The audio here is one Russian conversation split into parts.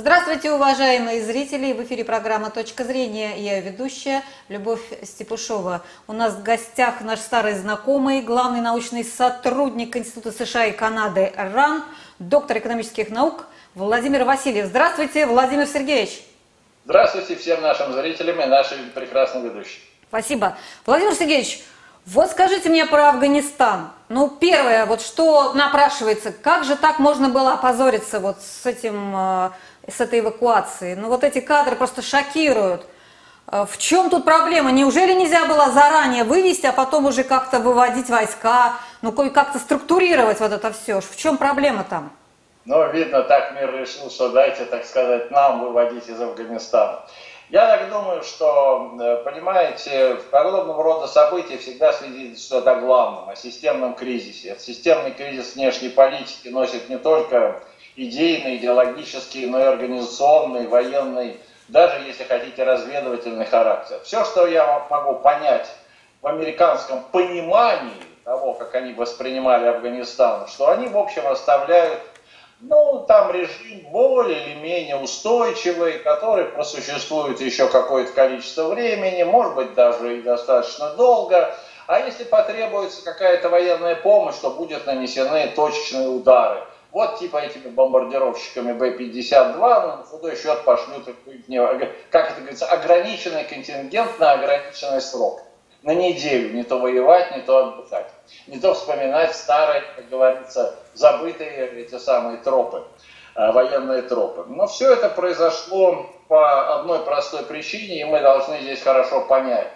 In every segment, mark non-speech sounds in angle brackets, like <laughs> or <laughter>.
Здравствуйте, уважаемые зрители! В эфире программа «Точка зрения». Я ведущая Любовь Степушова. У нас в гостях наш старый знакомый, главный научный сотрудник Института США и Канады РАН, доктор экономических наук Владимир Васильев. Здравствуйте, Владимир Сергеевич! Здравствуйте всем нашим зрителям и нашим прекрасным ведущим. Спасибо. Владимир Сергеевич, вот скажите мне про Афганистан. Ну, первое, вот что напрашивается, как же так можно было опозориться вот с этим, э, с этой эвакуацией? Ну, вот эти кадры просто шокируют. Э, в чем тут проблема? Неужели нельзя было заранее вывести, а потом уже как-то выводить войска, ну, как-то структурировать вот это все? В чем проблема там? Ну, видно, так мир решил, что дайте, так сказать, нам выводить из Афганистана. Я так думаю, что, э, понимаете, в подобного рода события всегда свидетельствует о главном, о системном кризисе. Системный кризис внешней политики носит не только идейный, идеологический, но и организационный, военный, даже, если хотите, разведывательный характер. Все, что я могу понять в американском понимании того, как они воспринимали Афганистан, что они, в общем, оставляют ну, там режим более или менее устойчивый, который просуществует еще какое-то количество времени, может быть, даже и достаточно долго. А если потребуется какая-то военная помощь, то будут нанесены точечные удары. Вот типа этими бомбардировщиками Б-52, ну, на худой счет пошлют, как это говорится, ограниченный контингент на ограниченный срок. На неделю, не то воевать, не то отдыхать не то вспоминать старые, как говорится, забытые эти самые тропы, э, военные тропы. Но все это произошло по одной простой причине, и мы должны здесь хорошо понять,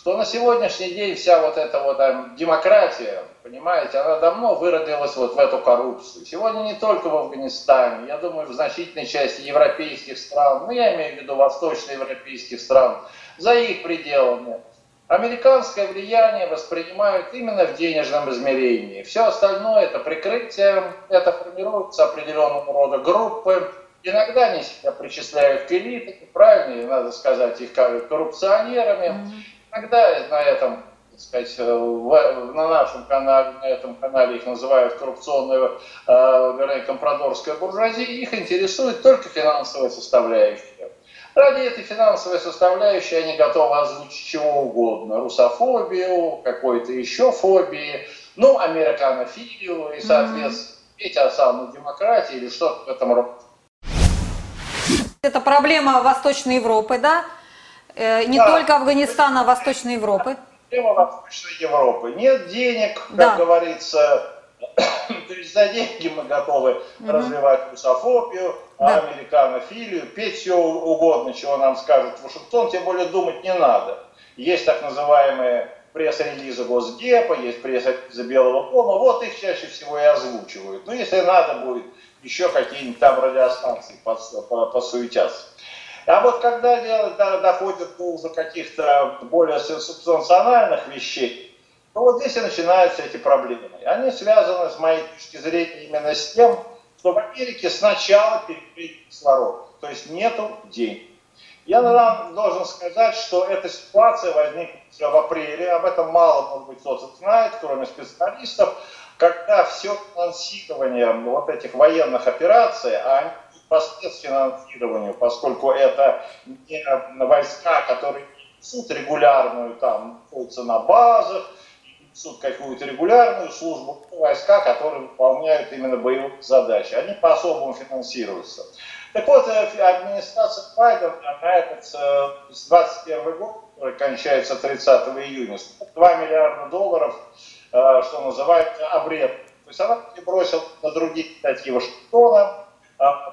что на сегодняшний день вся вот эта вот там, демократия, понимаете, она давно выродилась вот в эту коррупцию. Сегодня не только в Афганистане, я думаю, в значительной части европейских стран, ну я имею в виду восточноевропейских стран, за их пределами Американское влияние воспринимают именно в денежном измерении. Все остальное это прикрытие, это формируются определенного рода группы. Иногда они себя причисляют к элите, правильно, надо сказать, их коррупционерами. Mm-hmm. Иногда на этом так сказать, в, на нашем канале, на этом канале их называют коррупционная, э, вернее, компрадорская буржуазия, их интересует только финансовая составляющая. Ради этой финансовой составляющей они готовы озвучить чего угодно. Русофобию, какой-то еще фобии, ну, американофилию и, соответственно, петь о самой демократии или что-то в этом роде. Это проблема Восточной Европы, да? Э, не да. только Афганистана, а Восточной Европы. Проблема Восточной Европы. Нет денег, как да. говорится, <coughs> то есть за деньги мы готовы угу. развивать русофобию, да. американофилию, петь все угодно, чего нам скажет Вашингтон, тем более думать не надо. Есть так называемые пресс-релизы Госдепа, есть пресс-релизы Белого дома, вот их чаще всего и озвучивают. Ну, если надо будет, еще какие-нибудь там радиостанции посуетятся. А вот когда дело доходит до уже каких-то более субстанциональных вещей, то вот здесь и начинаются эти проблемы. Они связаны, с моей точки зрения, именно с тем, что в Америке сначала перекрыт кислород, то есть нету денег. Я вам должен сказать, что эта ситуация возникла в апреле, об этом мало, может быть, кто-то знает, кроме специалистов, когда все финансирование вот этих военных операций, а они непосредственно финансированию, поскольку это не войска, которые несут регулярную, там, на базах, несут какую-то регулярную службу, войска, которые выполняют именно боевые задачи. Они по-особому финансируются. Так вот, э, администрация Байдена на этот 21 э, год, который кончается 30 июня, 2 миллиарда долларов, э, что называется, обред. То есть она бросила на другие статьи Вашингтона,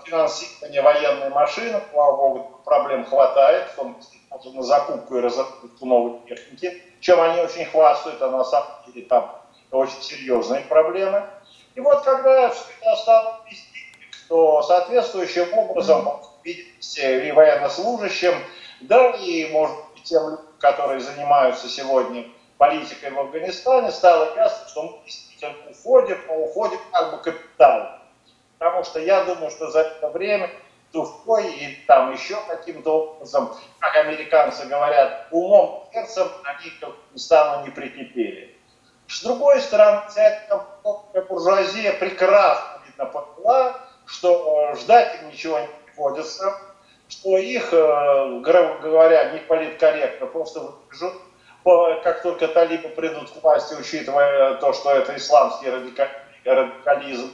финансирование военной машины, слава богу, проблем хватает, в том числе на закупку и разработку новой техники чем они очень хвастают, а на самом деле там очень серьезные проблемы. И вот когда все это стало вести, то соответствующим образом видите, и военнослужащим, да и, может быть, тем людям, которые занимаются сегодня политикой в Афганистане, стало ясно, что мы действительно уходим, но уходим как бы капитально. Потому что я думаю, что за это время Тухой и там еще каким-то образом, как американцы говорят, умом, сердцем они к Афганистану не прикипели. С другой стороны, вся эта буржуазия прекрасно видно поняла, что э, ждать им ничего не приходится, что их, э, грубо говоря, не политкорректно просто как только талибы придут к власти, учитывая то, что это исламский радикализм.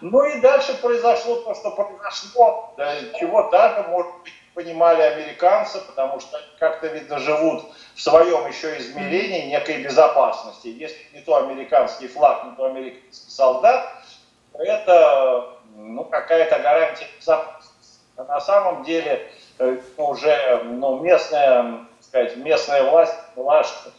Ну и дальше произошло то, что произошло, чего даже, может быть, понимали американцы, потому что они как-то, видно, живут в своем еще измерении некой безопасности. Если не то американский флаг, не то американский солдат, то это ну, какая-то гарантия безопасности. А на самом деле э, уже ну, местная, сказать, местная власть была, что,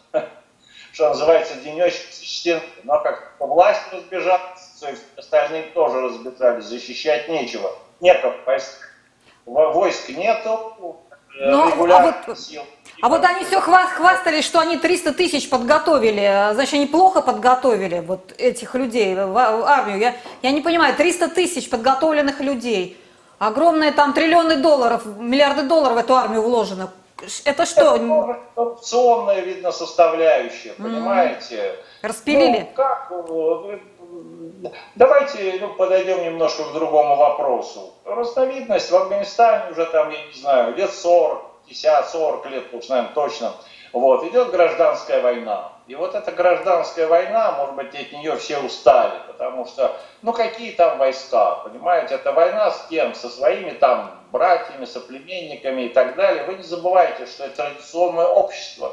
что называется, денечек стен, но как власть разбежалась, то есть остальные тоже разбежались, защищать нечего, некого войск войск нету, э, Но, ну, а вот, сил. А вот они все хвастались, что они 300 тысяч подготовили. Значит, они плохо подготовили вот этих людей в армию. Я, я не понимаю, 300 тысяч подготовленных людей. Огромные там триллионы долларов, миллиарды долларов в эту армию вложено. Это что? Это коррупционная, видно, составляющая, понимаете? Распилили? Ну, как, Давайте ну, подойдем немножко к другому вопросу. Разновидность в Афганистане уже там, я не знаю, лет 40, 50, 40 лет, уж, наверное, точно. Вот, идет гражданская война. И вот эта гражданская война, может быть, от нее все устали, потому что, ну какие там войска, понимаете, это война с кем? Со своими там братьями, соплеменниками и так далее. Вы не забывайте, что это традиционное общество.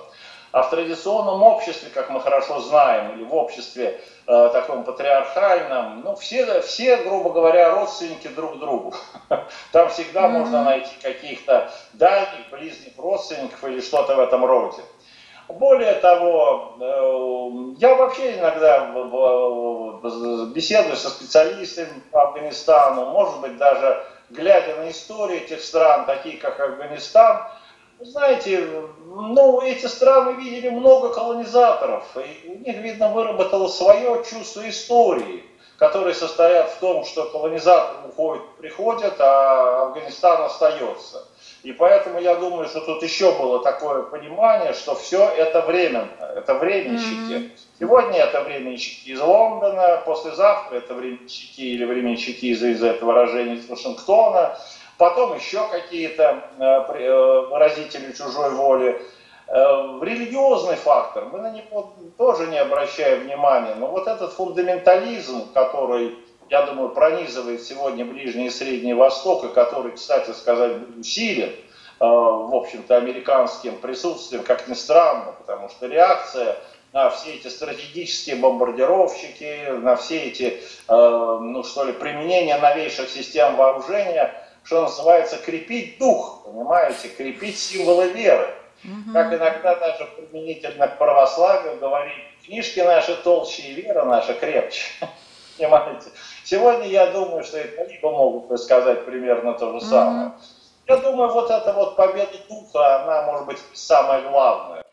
А в традиционном обществе, как мы хорошо знаем, или в обществе э, таком патриархальном, ну, все, все, грубо говоря, родственники друг другу. <laughs> Там всегда mm-hmm. можно найти каких-то дальних, близких родственников или что-то в этом роде. Более того, э, я вообще иногда беседую со специалистами по Афганистану, может быть, даже глядя на историю этих стран, такие как Афганистан, знаете, ну, эти страны видели много колонизаторов, и у них, видно, выработало свое чувство истории, которые состоят в том, что колонизаторы уходят, приходят, а Афганистан остается. И поэтому я думаю, что тут еще было такое понимание, что все это временно, это временщики. Mm-hmm. Сегодня это временщики из Лондона, послезавтра это временщики или временщики из, из этого выражения из Вашингтона потом еще какие-то э, э, выразители чужой воли. Э, религиозный фактор, мы на него тоже не обращаем внимания, но вот этот фундаментализм, который, я думаю, пронизывает сегодня Ближний и Средний Восток, и который, кстати сказать, усилен, в общем-то, американским присутствием, как ни странно, потому что реакция на все эти стратегические бомбардировщики, на все эти, ну что ли, применения новейших систем вооружения – что называется, крепить дух, понимаете, крепить символы веры. Угу. Как иногда даже применительно к православию говорить, книжки наши толще и вера наша крепче. Понимаете? Сегодня я думаю, что и либо могут сказать примерно то же самое. Угу. Я думаю, вот эта вот победа духа, она может быть самая главная.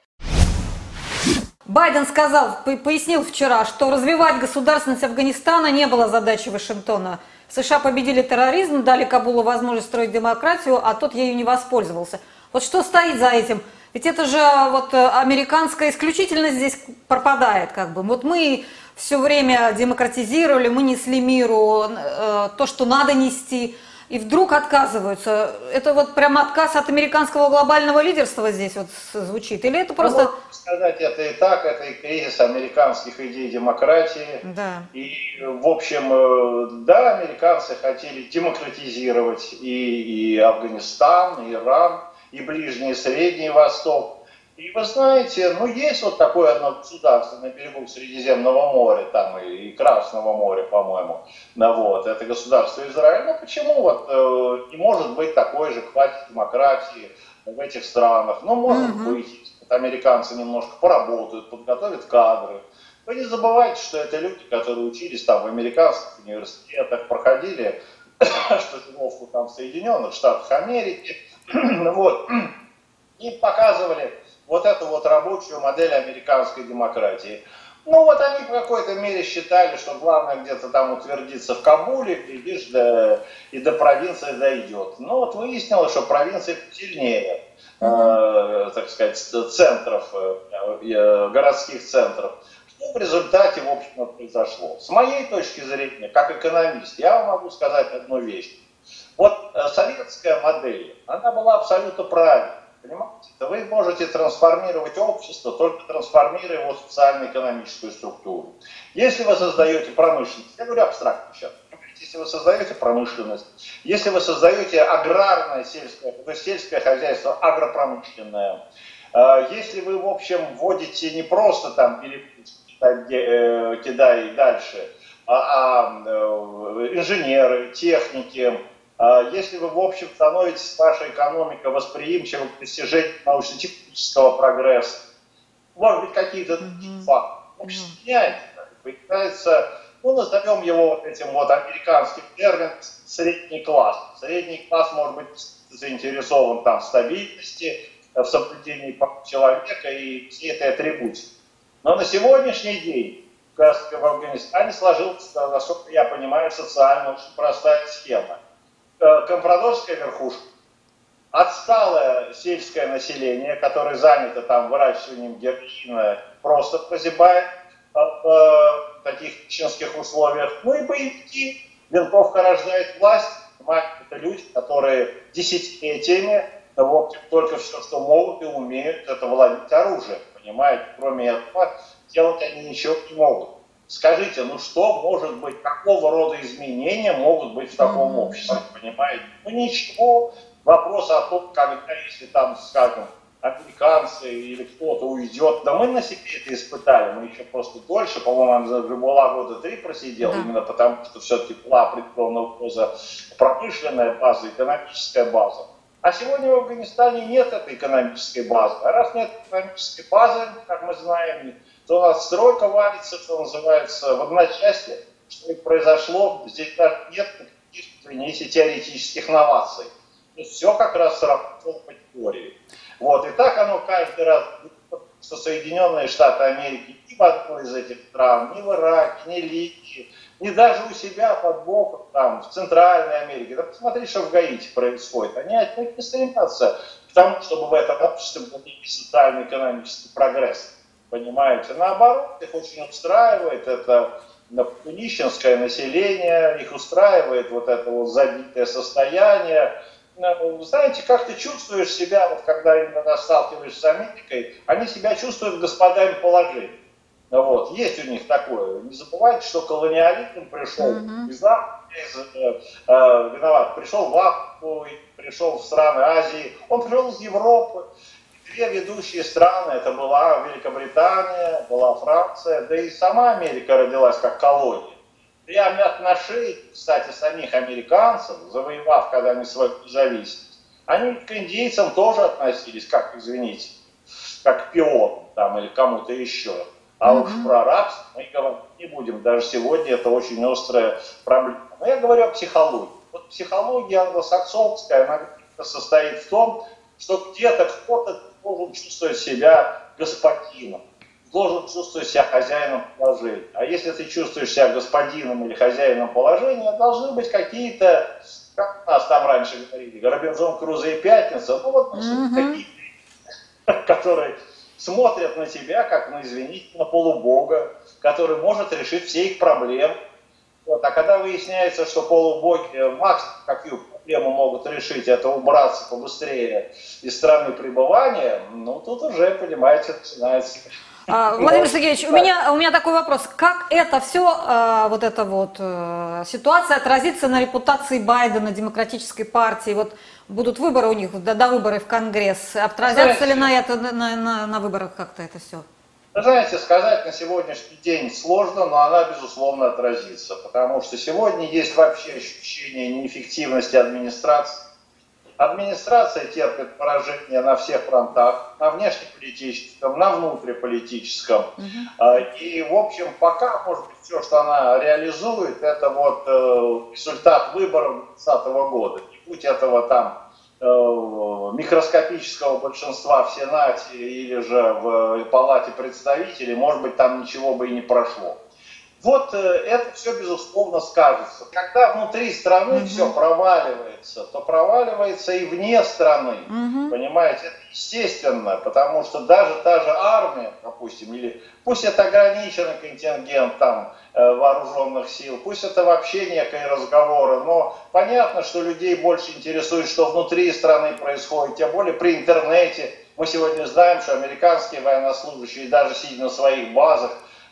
Байден сказал, пояснил вчера, что развивать государственность Афганистана не было задачей Вашингтона. США победили терроризм, дали Кабулу возможность строить демократию, а тот ею не воспользовался. Вот что стоит за этим? Ведь это же вот американская исключительность здесь пропадает, как бы. Вот мы все время демократизировали, мы несли миру э, то, что надо нести – и вдруг отказываются. Это вот прям отказ от американского глобального лидерства здесь вот звучит? Или это просто... Ну, сказать, это и так, это и кризис американских идей демократии. Да. И, в общем, э, да, американцы хотели демократизировать и, и Афганистан, и Иран, и Ближний и Средний Восток. И вы знаете, ну есть вот такое одно государство на берегу Средиземного моря, там и, и Красного моря, по-моему, ну, вот, это государство Израиль. Ну почему вот э, не может быть такой же хватит демократии в этих странах? Ну может mm-hmm. быть, вот американцы немножко поработают, подготовят кадры. Вы не забывайте, что это люди, которые учились там в американских университетах, проходили <coughs> стажировку там в Соединенных Штатах Америки, <coughs> вот, и показывали вот эту вот рабочую модель американской демократии. Ну вот они в какой-то мере считали, что главное где-то там утвердиться в Кабуле, глядишь, да, и до провинции дойдет. Но вот выяснилось, что провинция сильнее, э, так сказать, центров, э, э, городских центров. Что в результате, в общем, произошло? С моей точки зрения, как экономист, я вам могу сказать одну вещь. Вот э, советская модель, она была абсолютно правильной. Понимаете? Вы можете трансформировать общество, только трансформируя его социально-экономическую структуру. Если вы создаете промышленность, я говорю абстрактно сейчас, если вы создаете промышленность, если вы создаете аграрное сельское, то есть сельское хозяйство агропромышленное, э, если вы, в общем, вводите не просто там э, кидай дальше, а, а э, инженеры, техники, если вы, в общем, становитесь, ваша экономика восприимчива к достижению научно-технического прогресса, может быть, какие-то mm-hmm. факты, общество mm-hmm. меняется, появляется, ну, назовем его этим вот американским термином средний класс. Средний класс может быть заинтересован там в стабильности, в соблюдении человека и всей этой атрибутики. Но на сегодняшний день в Афганистане сложилась, насколько я понимаю, социально очень простая схема – компрадорская верхушка, отсталое сельское население, которое занято там выращиванием героина, просто прозябает э, в таких нищенских условиях. Ну и боевики. Винтовка рождает власть. Это люди, которые десятилетиями вот, только все, что могут и умеют, это владеть оружием. Понимаете, кроме этого делать они ничего не могут. Скажите, ну что может быть, какого рода изменения могут быть в таком mm-hmm. обществе, понимаете? Ну ничего, вопрос о том, когда, если там, скажем, американцы или кто-то уйдет, да мы на себе это испытали, мы еще просто дольше, по-моему, была года три просидел, да. именно потому что все-таки была определенного база, промышленная база, экономическая база. А сегодня в Афганистане нет этой экономической базы. А раз нет экономической базы, как мы знаем, то у нас стройка валится, что называется, в одночасье, что и произошло, здесь даже нет никаких, извините, теоретических новаций. Есть все как раз сработало по теории. Вот, и так оно каждый раз, что Соединенные Штаты Америки ни в одной из этих стран, ни в Ираке, ни Ливии, ни даже у себя под боком, там, в Центральной Америке. Да посмотри, что в Гаити происходит. Они отнюдь не стремятся к тому, чтобы в этом обществе был социально-экономический прогресс. Понимаете? Наоборот, их очень устраивает это нищенское население, их устраивает вот это вот забитое состояние. Ну, знаете, как ты чувствуешь себя, вот когда именно сталкиваешься с Америкой, они себя чувствуют господами положения. Вот, есть у них такое. Не забывайте, что колониализм пришел mm-hmm. из из, э, э, виноват, пришел в Африку, пришел в страны Азии, он пришел из Европы две ведущие страны, это была Великобритания, была Франция, да и сама Америка родилась как колония. Прямо на шее, кстати, самих американцев, завоевав, когда они свою независимость, они к индейцам тоже относились, как, извините, как к там, или кому-то еще. А mm-hmm. уж про рабство мы говорить не будем. Даже сегодня это очень острая проблема. Но я говорю о психологии. Вот психология англосаксонская, она состоит в том, что где-то кто-то должен чувствовать себя господином, должен чувствовать себя хозяином положения. А если ты чувствуешь себя господином или хозяином положения, должны быть какие-то, как нас там раньше говорили, Робинзон Крузо и Пятница, ну вот mm-hmm. <laughs> какие-то, которые смотрят на тебя, как, ну извините, на полубога, который может решить все их проблемы. Вот. А когда выясняется, что полубоги, Макс, какую проблему могут решить, это убраться побыстрее из страны пребывания, ну тут уже, понимаете, начинается а, <laughs> Владимир Сергеевич, у меня, у меня такой вопрос. Как это все, а, вот эта вот а, ситуация отразится на репутации Байдена, демократической партии? Вот будут выборы у них, до, до выборов в Конгресс. Отразятся ли на, это, на, на, на выборах как-то это все? Вы знаете, сказать на сегодняшний день сложно, но она, безусловно, отразится, потому что сегодня есть вообще ощущение неэффективности администрации. Администрация терпит поражение на всех фронтах, на внешнеполитическом, на внутриполитическом. Угу. И, в общем, пока, может быть, все, что она реализует, это вот э, результат выборов 2020 года. Не будь этого там микроскопического большинства в Сенате или же в Палате представителей, может быть, там ничего бы и не прошло. Вот э, это все, безусловно, скажется. Когда внутри страны угу. все проваливается, то проваливается и вне страны. Угу. Понимаете, это естественно, потому что даже та же армия, допустим, или пусть это ограниченный контингент там э, вооруженных сил, пусть это вообще некие разговоры, но понятно, что людей больше интересует, что внутри страны происходит, тем более при интернете. Мы сегодня знаем, что американские военнослужащие, даже сидя на своих базах,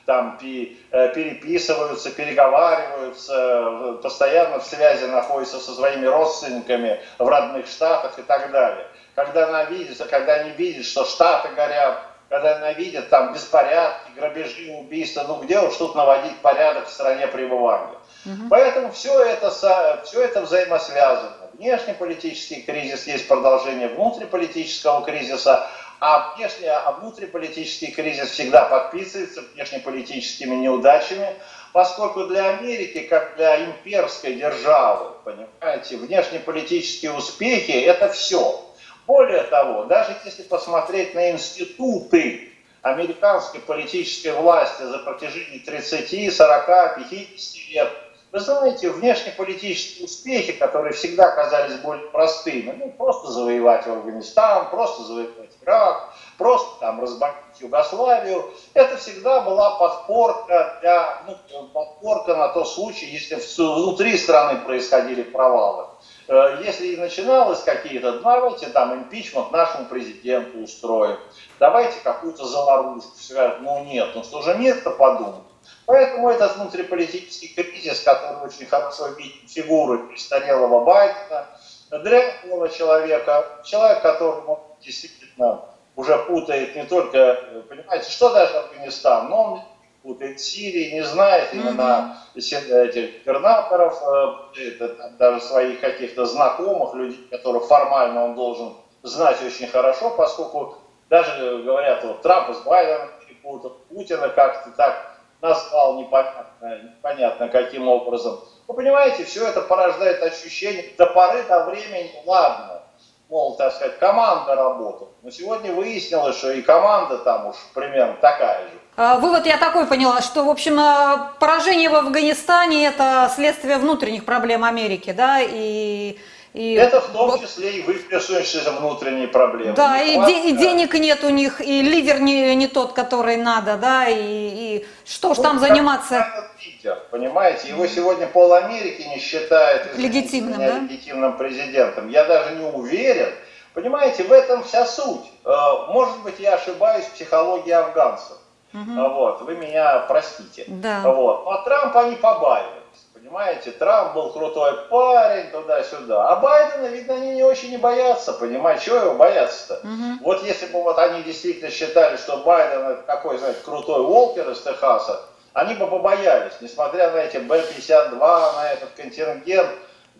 там э, переписываются, переговариваются, постоянно в связи находятся со своими родственниками в родных штатах и так далее. Когда она видит, когда они видят, что штаты горят, когда она видит там беспорядки, грабежи, убийства, ну где уж тут наводить порядок в стране пребывания. Угу. Поэтому все это, все это взаимосвязано. Внешнеполитический кризис есть продолжение внутриполитического кризиса, а, внешний, а внутриполитический кризис всегда подписывается внешнеполитическими неудачами, поскольку для Америки, как для имперской державы, понимаете, внешнеполитические успехи – это все. Более того, даже если посмотреть на институты американской политической власти за протяжении 30, 40, 50 лет – вы знаете, внешнеполитические успехи, которые всегда казались более простыми, ну, просто завоевать Афганистан, просто завоевать Ирак, просто там разбомбить Югославию, это всегда была подпорка, для, ну, подпорка на тот случай, если внутри страны происходили провалы. Э, если и начиналось какие-то, давайте там импичмент нашему президенту устроим, давайте какую-то заморозку, скажут, ну нет, ну что же нет-то подумать. Поэтому этот внутриполитический кризис, который очень хорошо видит фигуры престарелого Байдена, дряхлого человека, человек, который действительно уже путает не только, понимаете, что даже Афганистан, но он путает Сирии, не знает именно mm-hmm. этих губернаторов, э, даже своих каких-то знакомых, людей, которых формально он должен знать очень хорошо, поскольку даже говорят, вот Трамп с Байденом перепутал, Путина как-то так назвал непонятно, непонятно каким образом. Вы понимаете, все это порождает ощущение до поры до времени, ладно, мол, так сказать, команда работала. Но сегодня выяснилось, что и команда там уж примерно такая же. А, вывод я такой поняла, что, в общем, а, поражение в Афганистане – это следствие внутренних проблем Америки, да, и и это в том числе и выплесывающиеся внутренние проблемы. Да, и, де- и денег нет у них, и лидер не, не тот, который надо, да, и, и что ж ну, там заниматься. Лидер, понимаете, его сегодня пол Америки не считает легитимным, да? легитимным президентом. Я даже не уверен. Понимаете, в этом вся суть. Э, может быть, я ошибаюсь в психологии афганцев. Угу. Вот, вы меня простите. Да. Вот. А Трампа они побаивают. Понимаете, Трамп был крутой парень, туда-сюда. А Байдена, видно, они не очень не боятся, понимаете, чего его бояться-то? Угу. Вот если бы вот они действительно считали, что Байден это такой, знаете, крутой Уолкер из Техаса, они бы побоялись, несмотря на эти Б-52, на этот контингент.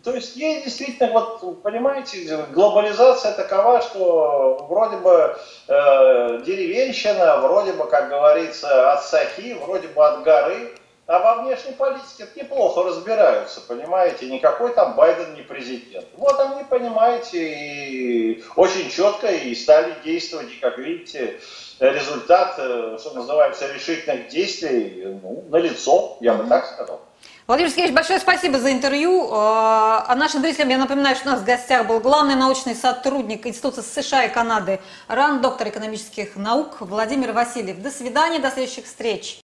То есть есть действительно, вот, понимаете, глобализация такова, что вроде бы э, деревенщина, вроде бы, как говорится, от сахи, вроде бы от горы, а во внешней политике неплохо разбираются, понимаете, никакой там Байден не президент. Вот они, понимаете, и очень четко и стали действовать, и, как видите, результат, э, что называется, решительных действий, ну, налицо, я бы так сказал. Владимир Сергеевич, большое спасибо за интервью. Э, а нашим зрителям я напоминаю, что у нас в гостях был главный научный сотрудник Института США и Канады РАН, доктор экономических наук Владимир Васильев. До свидания, до следующих встреч.